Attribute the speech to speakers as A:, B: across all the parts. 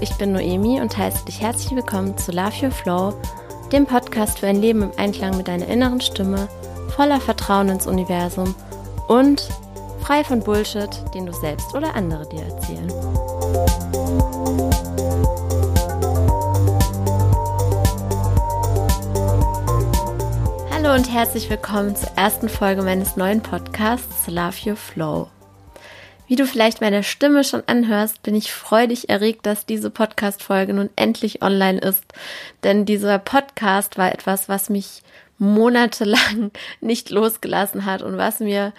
A: Ich bin Noemi und heiße dich herzlich willkommen zu Love Your Flow, dem Podcast für ein Leben im Einklang mit deiner inneren Stimme, voller Vertrauen ins Universum und frei von Bullshit, den du selbst oder andere dir erzählen. Hallo und herzlich willkommen zur ersten Folge meines neuen Podcasts Love Your Flow. Wie du vielleicht meiner Stimme schon anhörst, bin ich freudig erregt, dass diese Podcast-Folge nun endlich online ist. Denn dieser Podcast war etwas, was mich monatelang nicht losgelassen hat und was mir,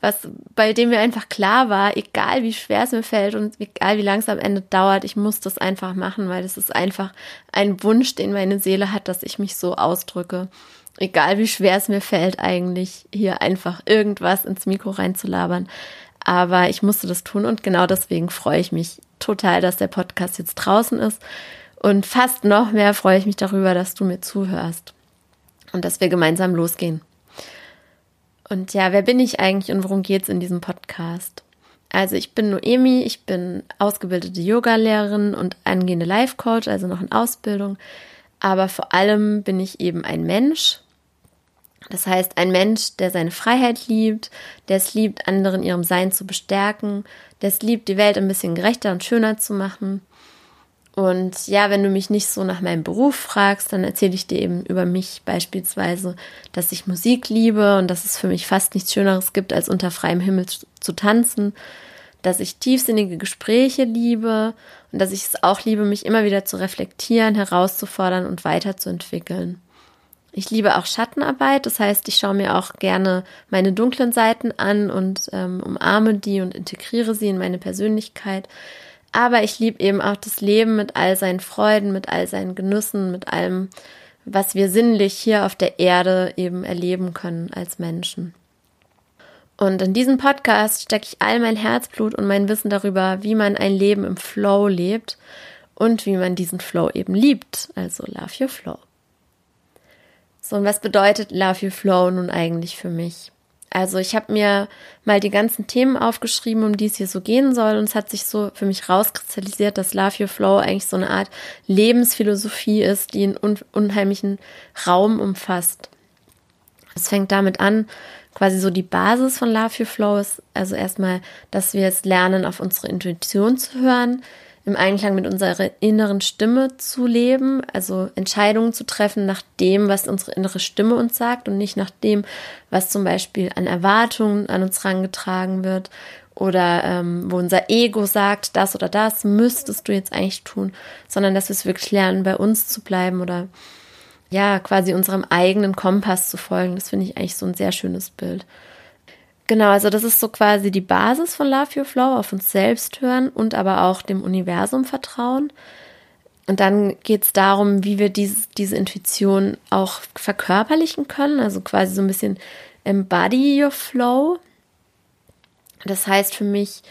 A: was, bei dem mir einfach klar war, egal wie schwer es mir fällt und egal wie lang es am Ende dauert, ich muss das einfach machen, weil es ist einfach ein Wunsch, den meine Seele hat, dass ich mich so ausdrücke. Egal wie schwer es mir fällt, eigentlich hier einfach irgendwas ins Mikro reinzulabern. Aber ich musste das tun und genau deswegen freue ich mich total, dass der Podcast jetzt draußen ist. Und fast noch mehr freue ich mich darüber, dass du mir zuhörst und dass wir gemeinsam losgehen. Und ja, wer bin ich eigentlich und worum geht es in diesem Podcast? Also ich bin Noemi, ich bin ausgebildete Yoga-Lehrerin und angehende Life-Coach, also noch in Ausbildung. Aber vor allem bin ich eben ein Mensch das heißt, ein Mensch, der seine Freiheit liebt, der es liebt, anderen ihrem Sein zu bestärken, der es liebt, die Welt ein bisschen gerechter und schöner zu machen. Und ja, wenn du mich nicht so nach meinem Beruf fragst, dann erzähle ich dir eben über mich beispielsweise, dass ich Musik liebe und dass es für mich fast nichts Schöneres gibt, als unter freiem Himmel zu tanzen, dass ich tiefsinnige Gespräche liebe und dass ich es auch liebe, mich immer wieder zu reflektieren, herauszufordern und weiterzuentwickeln. Ich liebe auch Schattenarbeit, das heißt, ich schaue mir auch gerne meine dunklen Seiten an und ähm, umarme die und integriere sie in meine Persönlichkeit. Aber ich liebe eben auch das Leben mit all seinen Freuden, mit all seinen Genüssen, mit allem, was wir sinnlich hier auf der Erde eben erleben können als Menschen. Und in diesem Podcast stecke ich all mein Herzblut und mein Wissen darüber, wie man ein Leben im Flow lebt und wie man diesen Flow eben liebt, also Love Your Flow. So, und was bedeutet Love You Flow nun eigentlich für mich? Also ich habe mir mal die ganzen Themen aufgeschrieben, um die es hier so gehen soll. Und es hat sich so für mich rauskristallisiert, dass Love Your Flow eigentlich so eine Art Lebensphilosophie ist, die einen un unheimlichen Raum umfasst. Es fängt damit an, quasi so die Basis von Love Your Flow ist also erstmal, dass wir jetzt lernen, auf unsere Intuition zu hören, im Einklang mit unserer inneren Stimme zu leben, also Entscheidungen zu treffen nach dem, was unsere innere Stimme uns sagt und nicht nach dem, was zum Beispiel an Erwartungen an uns herangetragen wird oder ähm, wo unser Ego sagt, das oder das müsstest du jetzt eigentlich tun, sondern dass wir es wirklich lernen, bei uns zu bleiben oder ja, quasi unserem eigenen Kompass zu folgen. Das finde ich eigentlich so ein sehr schönes Bild. Genau, also das ist so quasi die Basis von Love Your Flow, auf uns selbst hören und aber auch dem Universum vertrauen. Und dann geht es darum, wie wir diese, diese Intuition auch verkörperlichen können, also quasi so ein bisschen embody your flow. Das heißt für mich,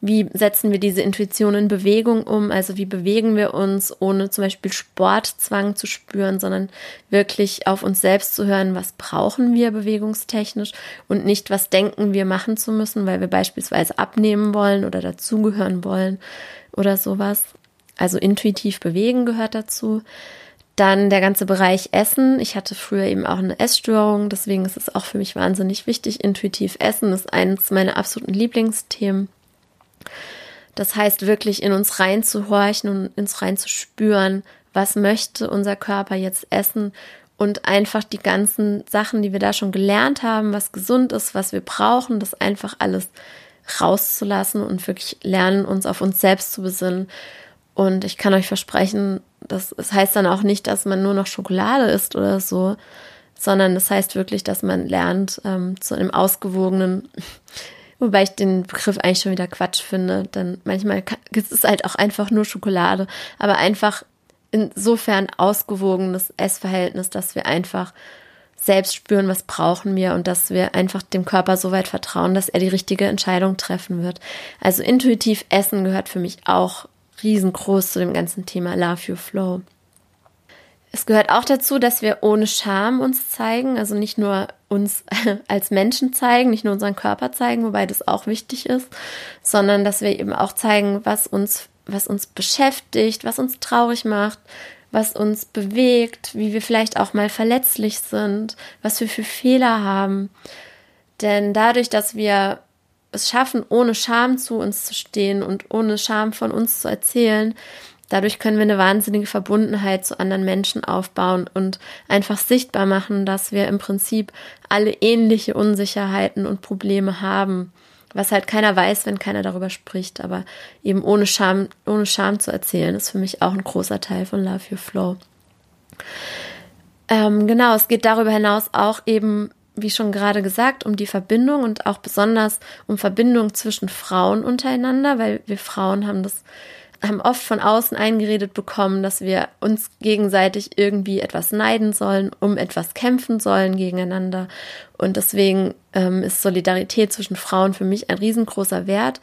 A: wie setzen wir diese Intuition in Bewegung um? Also wie bewegen wir uns, ohne zum Beispiel Sportzwang zu spüren, sondern wirklich auf uns selbst zu hören, was brauchen wir bewegungstechnisch und nicht, was denken wir machen zu müssen, weil wir beispielsweise abnehmen wollen oder dazugehören wollen oder sowas. Also intuitiv bewegen gehört dazu. Dann der ganze Bereich Essen. Ich hatte früher eben auch eine Essstörung, deswegen ist es auch für mich wahnsinnig wichtig. Intuitiv Essen ist eines meiner absoluten Lieblingsthemen. Das heißt wirklich in uns reinzuhorchen und ins reinzuspüren, was möchte unser Körper jetzt essen und einfach die ganzen Sachen, die wir da schon gelernt haben, was gesund ist, was wir brauchen, das einfach alles rauszulassen und wirklich lernen, uns auf uns selbst zu besinnen. Und ich kann euch versprechen, das, das heißt dann auch nicht, dass man nur noch Schokolade isst oder so, sondern das heißt wirklich, dass man lernt, ähm, zu einem ausgewogenen Wobei ich den Begriff eigentlich schon wieder Quatsch finde, denn manchmal ist es halt auch einfach nur Schokolade, aber einfach insofern ausgewogenes Essverhältnis, dass wir einfach selbst spüren, was brauchen wir und dass wir einfach dem Körper so weit vertrauen, dass er die richtige Entscheidung treffen wird. Also intuitiv essen gehört für mich auch riesengroß zu dem ganzen Thema Love Your Flow. Es gehört auch dazu, dass wir ohne Scham uns zeigen, also nicht nur uns als Menschen zeigen, nicht nur unseren Körper zeigen, wobei das auch wichtig ist, sondern dass wir eben auch zeigen, was uns was uns beschäftigt, was uns traurig macht, was uns bewegt, wie wir vielleicht auch mal verletzlich sind, was wir für Fehler haben. Denn dadurch, dass wir es schaffen, ohne Scham zu uns zu stehen und ohne Scham von uns zu erzählen, dadurch können wir eine wahnsinnige Verbundenheit zu anderen Menschen aufbauen und einfach sichtbar machen, dass wir im Prinzip alle ähnliche Unsicherheiten und Probleme haben was halt keiner weiß, wenn keiner darüber spricht, aber eben ohne Scham, ohne Scham zu erzählen, ist für mich auch ein großer Teil von Love Your Flow. Ähm, genau, es geht darüber hinaus auch eben, wie schon gerade gesagt, um die Verbindung und auch besonders um Verbindung zwischen Frauen untereinander, weil wir Frauen haben das haben oft von außen eingeredet bekommen, dass wir uns gegenseitig irgendwie etwas neiden sollen, um etwas kämpfen sollen gegeneinander. Und deswegen ähm, ist Solidarität zwischen Frauen für mich ein riesengroßer Wert,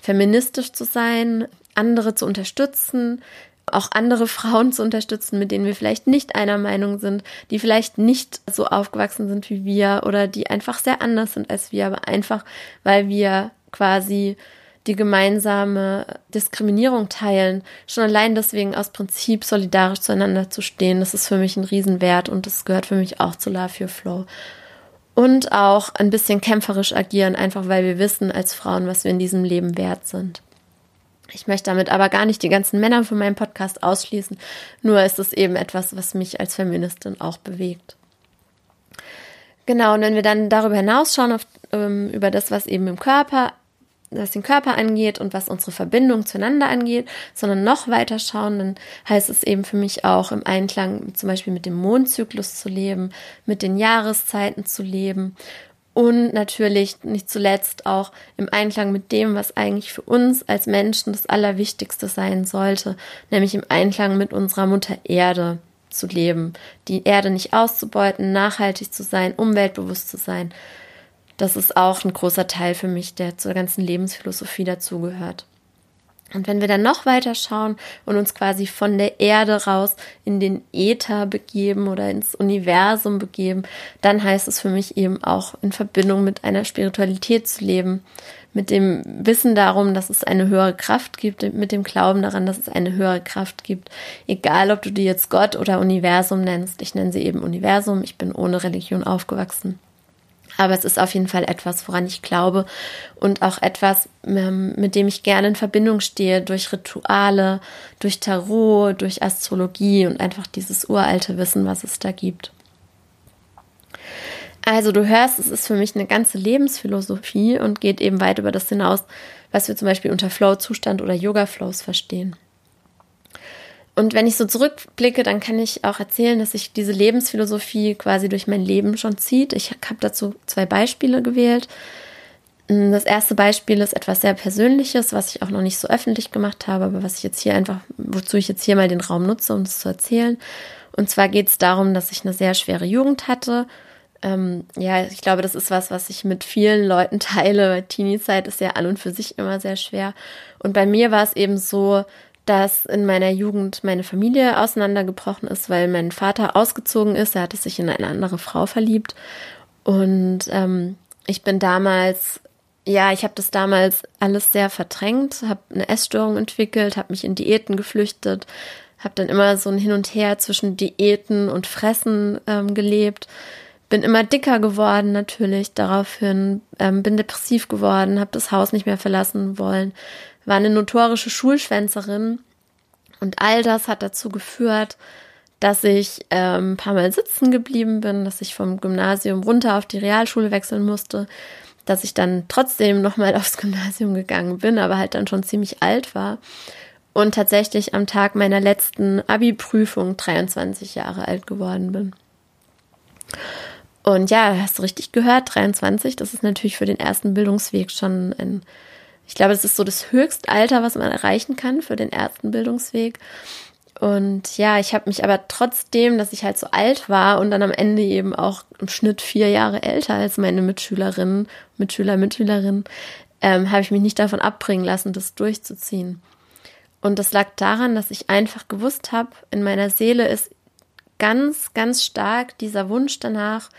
A: feministisch zu sein, andere zu unterstützen, auch andere Frauen zu unterstützen, mit denen wir vielleicht nicht einer Meinung sind, die vielleicht nicht so aufgewachsen sind wie wir oder die einfach sehr anders sind als wir, aber einfach, weil wir quasi die gemeinsame Diskriminierung teilen, schon allein deswegen aus Prinzip solidarisch zueinander zu stehen, das ist für mich ein Riesenwert und das gehört für mich auch zu Love Your Flow. Und auch ein bisschen kämpferisch agieren, einfach weil wir wissen als Frauen, was wir in diesem Leben wert sind. Ich möchte damit aber gar nicht die ganzen Männer von meinem Podcast ausschließen, nur ist es eben etwas, was mich als Feministin auch bewegt. Genau, und wenn wir dann darüber hinausschauen, auf, ähm, über das, was eben im Körper was den Körper angeht und was unsere Verbindung zueinander angeht, sondern noch weiter schauen, dann heißt es eben für mich auch im Einklang zum Beispiel mit dem Mondzyklus zu leben, mit den Jahreszeiten zu leben und natürlich nicht zuletzt auch im Einklang mit dem, was eigentlich für uns als Menschen das Allerwichtigste sein sollte, nämlich im Einklang mit unserer Mutter Erde zu leben, die Erde nicht auszubeuten, nachhaltig zu sein, umweltbewusst zu sein das ist auch ein großer Teil für mich, der zur ganzen Lebensphilosophie dazugehört. Und wenn wir dann noch weiter schauen und uns quasi von der Erde raus in den Äther begeben oder ins Universum begeben, dann heißt es für mich eben auch in Verbindung mit einer Spiritualität zu leben, mit dem Wissen darum, dass es eine höhere Kraft gibt, mit dem Glauben daran, dass es eine höhere Kraft gibt. Egal, ob du die jetzt Gott oder Universum nennst. Ich nenne sie eben Universum. Ich bin ohne Religion aufgewachsen. Aber es ist auf jeden Fall etwas, woran ich glaube und auch etwas, ähm, mit dem ich gerne in Verbindung stehe durch Rituale, durch Tarot, durch Astrologie und einfach dieses uralte Wissen, was es da gibt. Also du hörst, es ist für mich eine ganze Lebensphilosophie und geht eben weit über das hinaus, was wir zum Beispiel unter Flow-Zustand oder Yoga-Flows verstehen. Und wenn ich so zurückblicke, dann kann ich auch erzählen, dass sich diese Lebensphilosophie quasi durch mein Leben schon zieht. Ich habe dazu zwei Beispiele gewählt. Das erste Beispiel ist etwas sehr Persönliches, was ich auch noch nicht so öffentlich gemacht habe, aber was ich jetzt hier einfach, wozu ich jetzt hier mal den Raum nutze, um es zu erzählen. Und zwar geht es darum, dass ich eine sehr schwere Jugend hatte. Ähm, ja, ich glaube, das ist was, was ich mit vielen Leuten teile. Teenie-Zeit ist ja an und für sich immer sehr schwer. Und bei mir war es eben so, dass in meiner Jugend meine Familie auseinandergebrochen ist, weil mein Vater ausgezogen ist. Er hatte sich in eine andere Frau verliebt. Und ähm, ich bin damals, ja, ich habe das damals alles sehr verdrängt, habe eine Essstörung entwickelt, habe mich in Diäten geflüchtet, habe dann immer so ein Hin und Her zwischen Diäten und Fressen ähm, gelebt. Bin immer dicker geworden natürlich daraufhin, ähm, bin depressiv geworden, habe das Haus nicht mehr verlassen wollen, war eine notorische Schulschwänzerin und all das hat dazu geführt, dass ich ähm, ein paar Mal sitzen geblieben bin, dass ich vom Gymnasium runter auf die Realschule wechseln musste, dass ich dann trotzdem nochmal aufs Gymnasium gegangen bin, aber halt dann schon ziemlich alt war und tatsächlich am Tag meiner letzten Abi-Prüfung 23 Jahre alt geworden bin. Und ja, hast du richtig gehört, 23, das ist natürlich für den ersten Bildungsweg schon ein ich glaube, das ist so das Höchstalter, was man erreichen kann für den ersten Bildungsweg. Und ja, ich habe mich aber trotzdem, dass ich halt so alt war und dann am Ende eben auch im Schnitt vier Jahre älter als meine Mitschülerinnen, Mitschüler, Mitschülerinnen, ähm, habe ich mich nicht davon abbringen lassen, das durchzuziehen. Und das lag daran, dass ich einfach gewusst habe, in meiner Seele ist ganz, ganz stark dieser Wunsch danach,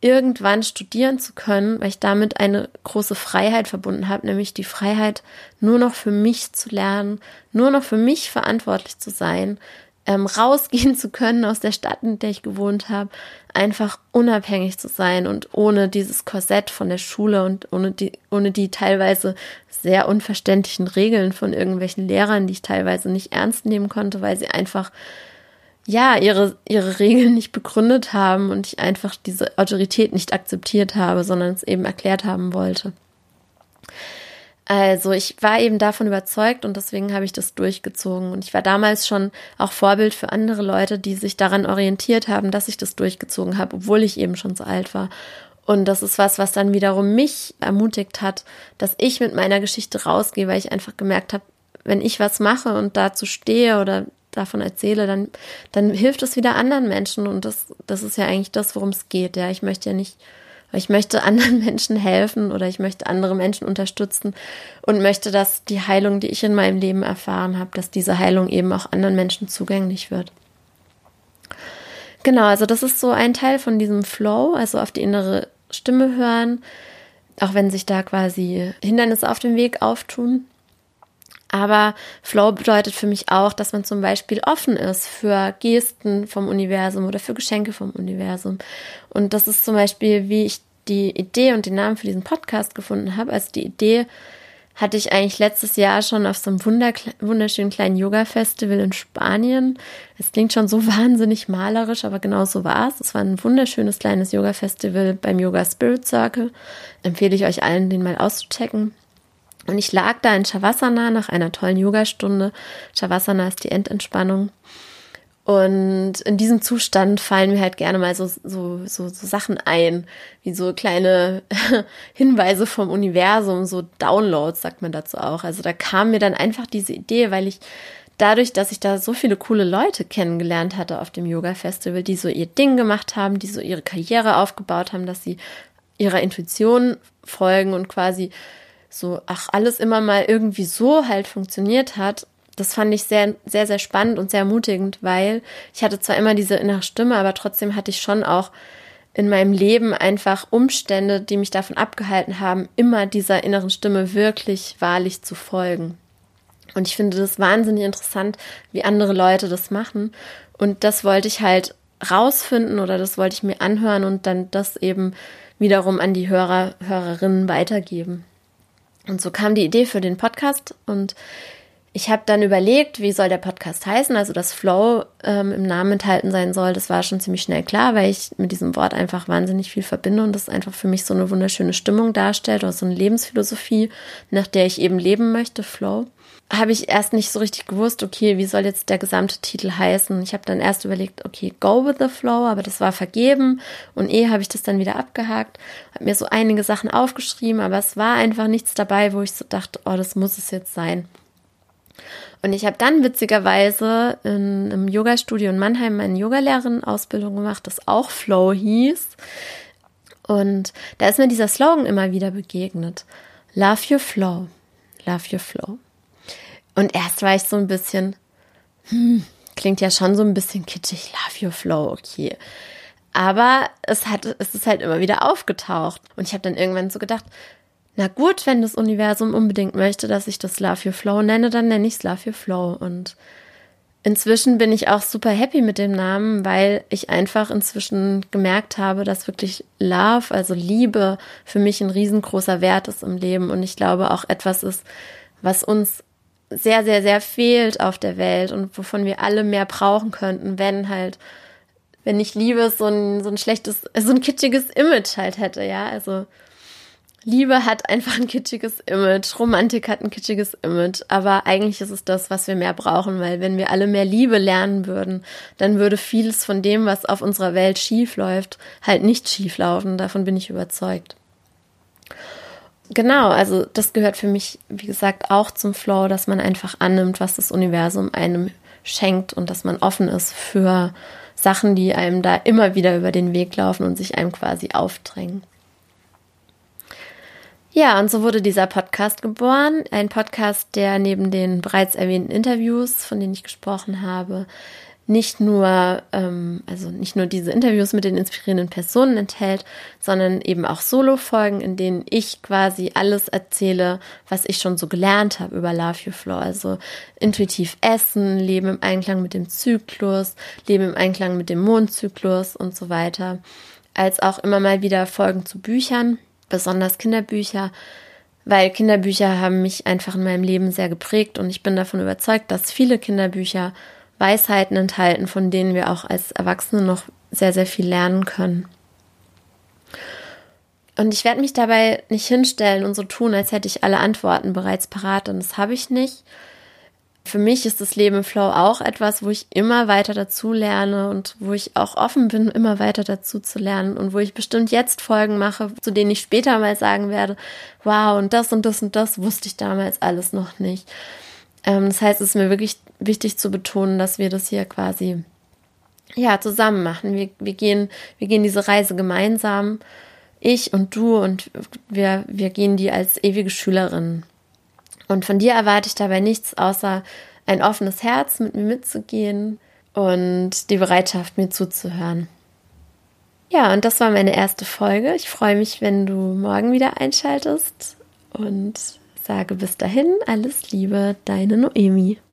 A: irgendwann studieren zu können, weil ich damit eine große Freiheit verbunden habe, nämlich die Freiheit, nur noch für mich zu lernen, nur noch für mich verantwortlich zu sein, ähm, rausgehen zu können aus der Stadt, in der ich gewohnt habe, einfach unabhängig zu sein und ohne dieses Korsett von der Schule und ohne die, ohne die teilweise sehr unverständlichen Regeln von irgendwelchen Lehrern, die ich teilweise nicht ernst nehmen konnte, weil sie einfach ja, ihre, ihre Regeln nicht begründet haben und ich einfach diese Autorität nicht akzeptiert habe, sondern es eben erklärt haben wollte. Also ich war eben davon überzeugt und deswegen habe ich das durchgezogen. Und ich war damals schon auch Vorbild für andere Leute, die sich daran orientiert haben, dass ich das durchgezogen habe, obwohl ich eben schon so alt war. Und das ist was, was dann wiederum mich ermutigt hat, dass ich mit meiner Geschichte rausgehe, weil ich einfach gemerkt habe, wenn ich was mache und dazu stehe oder davon erzähle, dann, dann hilft es wieder anderen Menschen. Und das, das ist ja eigentlich das, worum es geht. Ja, ich möchte ja nicht, ich möchte anderen Menschen helfen oder ich möchte andere Menschen unterstützen und möchte, dass die Heilung, die ich in meinem Leben erfahren habe, dass diese Heilung eben auch anderen Menschen zugänglich wird. Genau, also das ist so ein Teil von diesem Flow, also auf die innere Stimme hören, auch wenn sich da quasi Hindernisse auf dem Weg auftun. Aber Flow bedeutet für mich auch, dass man zum Beispiel offen ist für Gesten vom Universum oder für Geschenke vom Universum. Und das ist zum Beispiel, wie ich die Idee und den Namen für diesen Podcast gefunden habe. Also die Idee hatte ich eigentlich letztes Jahr schon auf so einem wunderschönen kleinen Yoga-Festival in Spanien. Es klingt schon so wahnsinnig malerisch, aber genau so war es. Es war ein wunderschönes kleines Yoga-Festival beim Yoga Spirit Circle. Empfehle ich euch allen, den mal auszuchecken. Und ich lag da in Shavasana nach einer tollen Yogastunde. Shavasana ist die Endentspannung. Und in diesem Zustand fallen mir halt gerne mal so, so, so, so Sachen ein, wie so kleine Hinweise vom Universum, so Downloads, sagt man dazu auch. Also da kam mir dann einfach diese Idee, weil ich dadurch, dass ich da so viele coole Leute kennengelernt hatte auf dem Yoga-Festival, die so ihr Ding gemacht haben, die so ihre Karriere aufgebaut haben, dass sie ihrer Intuition folgen und quasi so, ach, alles immer mal irgendwie so halt funktioniert hat, das fand ich sehr, sehr, sehr spannend und sehr ermutigend, weil ich hatte zwar immer diese innere Stimme, aber trotzdem hatte ich schon auch in meinem Leben einfach Umstände, die mich davon abgehalten haben, immer dieser inneren Stimme wirklich wahrlich zu folgen. Und ich finde das wahnsinnig interessant, wie andere Leute das machen. Und das wollte ich halt rausfinden oder das wollte ich mir anhören und dann das eben wiederum an die Hörer, Hörerinnen weitergeben. Und so kam die Idee für den Podcast und ich habe dann überlegt, wie soll der Podcast heißen, also dass Flow ähm, im Namen enthalten sein soll. Das war schon ziemlich schnell klar, weil ich mit diesem Wort einfach wahnsinnig viel verbinde und das einfach für mich so eine wunderschöne Stimmung darstellt oder so eine Lebensphilosophie, nach der ich eben leben möchte, Flow. Habe ich erst nicht so richtig gewusst, okay, wie soll jetzt der gesamte Titel heißen? Ich habe dann erst überlegt, okay, Go with the Flow, aber das war vergeben und eh habe ich das dann wieder abgehakt, habe mir so einige Sachen aufgeschrieben, aber es war einfach nichts dabei, wo ich so dachte, oh, das muss es jetzt sein. Und ich habe dann witzigerweise in einem Yoga-Studio in Mannheim meine Yogalehrerin-Ausbildung gemacht, das auch Flow hieß. Und da ist mir dieser Slogan immer wieder begegnet. Love your flow. Love your flow. Und erst war ich so ein bisschen, hm, klingt ja schon so ein bisschen kitschig. Love your flow, okay. Aber es hat, es ist halt immer wieder aufgetaucht. Und ich habe dann irgendwann so gedacht, na gut, wenn das Universum unbedingt möchte, dass ich das Love Your Flow nenne, dann nenne ich es Love Your Flow. Und inzwischen bin ich auch super happy mit dem Namen, weil ich einfach inzwischen gemerkt habe, dass wirklich Love, also Liebe, für mich ein riesengroßer Wert ist im Leben. Und ich glaube auch etwas ist, was uns sehr, sehr, sehr fehlt auf der Welt und wovon wir alle mehr brauchen könnten, wenn halt, wenn nicht Liebe so ein, so ein schlechtes, so ein kitschiges Image halt hätte, ja. Also Liebe hat einfach ein kitschiges Image, Romantik hat ein kitschiges Image, aber eigentlich ist es das, was wir mehr brauchen, weil wenn wir alle mehr Liebe lernen würden, dann würde vieles von dem, was auf unserer Welt schief läuft, halt nicht schief laufen. Davon bin ich überzeugt. Genau, also das gehört für mich, wie gesagt, auch zum Flow, dass man einfach annimmt, was das Universum einem schenkt und dass man offen ist für Sachen, die einem da immer wieder über den Weg laufen und sich einem quasi aufdrängen. Ja, und so wurde dieser Podcast geboren. Ein Podcast, der neben den bereits erwähnten Interviews, von denen ich gesprochen habe, nicht nur, ähm, also nicht nur diese Interviews mit den inspirierenden Personen enthält, sondern eben auch Solo-Folgen, in denen ich quasi alles erzähle, was ich schon so gelernt habe über Love Your Flow. Also intuitiv essen, Leben im Einklang mit dem Zyklus, Leben im Einklang mit dem Mondzyklus und so weiter. Als auch immer mal wieder Folgen zu Büchern, besonders Kinderbücher, weil Kinderbücher haben mich einfach in meinem Leben sehr geprägt und ich bin davon überzeugt, dass viele Kinderbücher Weisheiten enthalten, von denen wir auch als Erwachsene noch sehr, sehr viel lernen können. Und ich werde mich dabei nicht hinstellen und so tun, als hätte ich alle Antworten bereits parat, und das habe ich nicht. Für mich ist das Leben im Flow auch etwas, wo ich immer weiter dazu lerne und wo ich auch offen bin, immer weiter dazu zu lernen und wo ich bestimmt jetzt Folgen mache, zu denen ich später mal sagen werde, wow, und das und das und das wusste ich damals alles noch nicht. Ähm, das heißt, es ist mir wirklich wichtig zu betonen, dass wir das hier quasi ja zusammen machen. Wir, wir gehen, wir gehen diese Reise gemeinsam, ich und du und wir, wir gehen die als ewige Schülerin. Und von dir erwarte ich dabei nichts außer ein offenes Herz, mit mir mitzugehen und die Bereitschaft, mir zuzuhören. Ja, und das war meine erste Folge. Ich freue mich, wenn du morgen wieder einschaltest und sage bis dahin alles Liebe, deine Noemi.